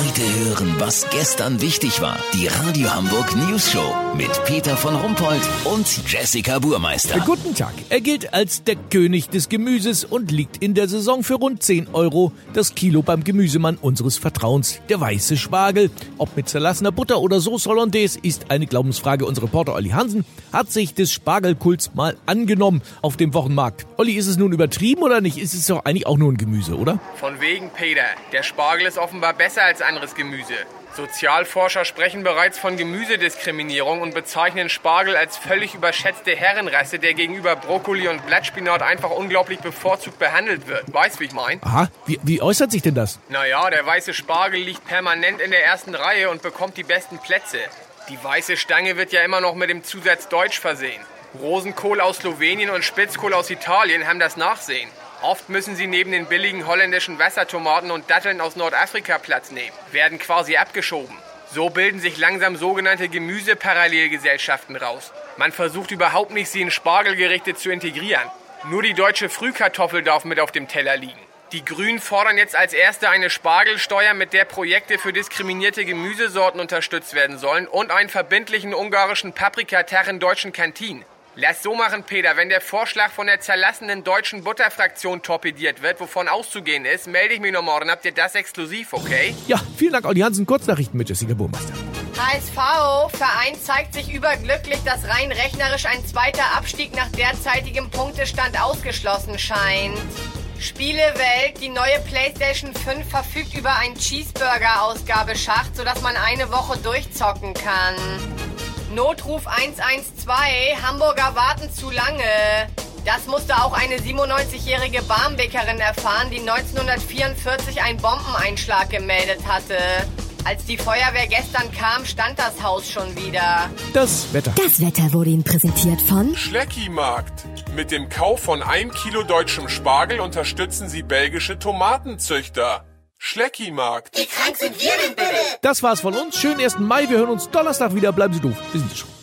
Heute hören, was gestern wichtig war. Die Radio Hamburg News Show mit Peter von Rumpold und Jessica Burmeister. Guten Tag. Er gilt als der König des Gemüses und liegt in der Saison für rund 10 Euro das Kilo beim Gemüsemann unseres Vertrauens, der weiße Spargel. Ob mit zerlassener Butter oder Sauce Hollandaise ist eine Glaubensfrage. Unser Reporter Olli Hansen hat sich des Spargelkults mal angenommen auf dem Wochenmarkt. Olli, ist es nun übertrieben oder nicht? Ist es doch eigentlich auch nur ein Gemüse, oder? Von wegen, Peter. Der Spargel ist offenbar besser als anderes Gemüse. Sozialforscher sprechen bereits von Gemüsediskriminierung und bezeichnen Spargel als völlig überschätzte Herrenrasse, der gegenüber Brokkoli und Blattspinat einfach unglaublich bevorzugt behandelt wird. Weißt, wie ich mein? Aha, wie, wie äußert sich denn das? Naja, der weiße Spargel liegt permanent in der ersten Reihe und bekommt die besten Plätze. Die weiße Stange wird ja immer noch mit dem Zusatz Deutsch versehen. Rosenkohl aus Slowenien und Spitzkohl aus Italien haben das Nachsehen. Oft müssen sie neben den billigen holländischen Wassertomaten und Datteln aus Nordafrika Platz nehmen, werden quasi abgeschoben. So bilden sich langsam sogenannte Gemüseparallelgesellschaften raus. Man versucht überhaupt nicht, sie in Spargelgerichte zu integrieren. Nur die deutsche Frühkartoffel darf mit auf dem Teller liegen. Die Grünen fordern jetzt als erste eine Spargelsteuer, mit der Projekte für diskriminierte Gemüsesorten unterstützt werden sollen und einen verbindlichen ungarischen Paprikatach in deutschen Kantinen. Lass so machen, Peter. Wenn der Vorschlag von der zerlassenen deutschen Butterfraktion torpediert wird, wovon auszugehen ist, melde ich mich noch morgen. Habt ihr das exklusiv, okay? Ja, vielen Dank, Olli Hansen. Kurznachrichten mit Jessica Burmeister. HSV, Verein zeigt sich überglücklich, dass rein rechnerisch ein zweiter Abstieg nach derzeitigem Punktestand ausgeschlossen scheint. Spielewelt, die neue PlayStation 5 verfügt über ein Cheeseburger-Ausgabeschacht, sodass man eine Woche durchzocken kann. Notruf 112, Hamburger warten zu lange. Das musste auch eine 97-jährige Barmbäckerin erfahren, die 1944 einen Bombeneinschlag gemeldet hatte. Als die Feuerwehr gestern kam, stand das Haus schon wieder. Das Wetter. Das Wetter wurde Ihnen präsentiert von Schleckimarkt. Mit dem Kauf von 1 Kilo deutschem Spargel unterstützen Sie belgische Tomatenzüchter. Schleckimarkt. Das war's von uns. Schönen 1. Mai. Wir hören uns Donnerstag wieder. Bleiben Sie doof. Wir sind schon.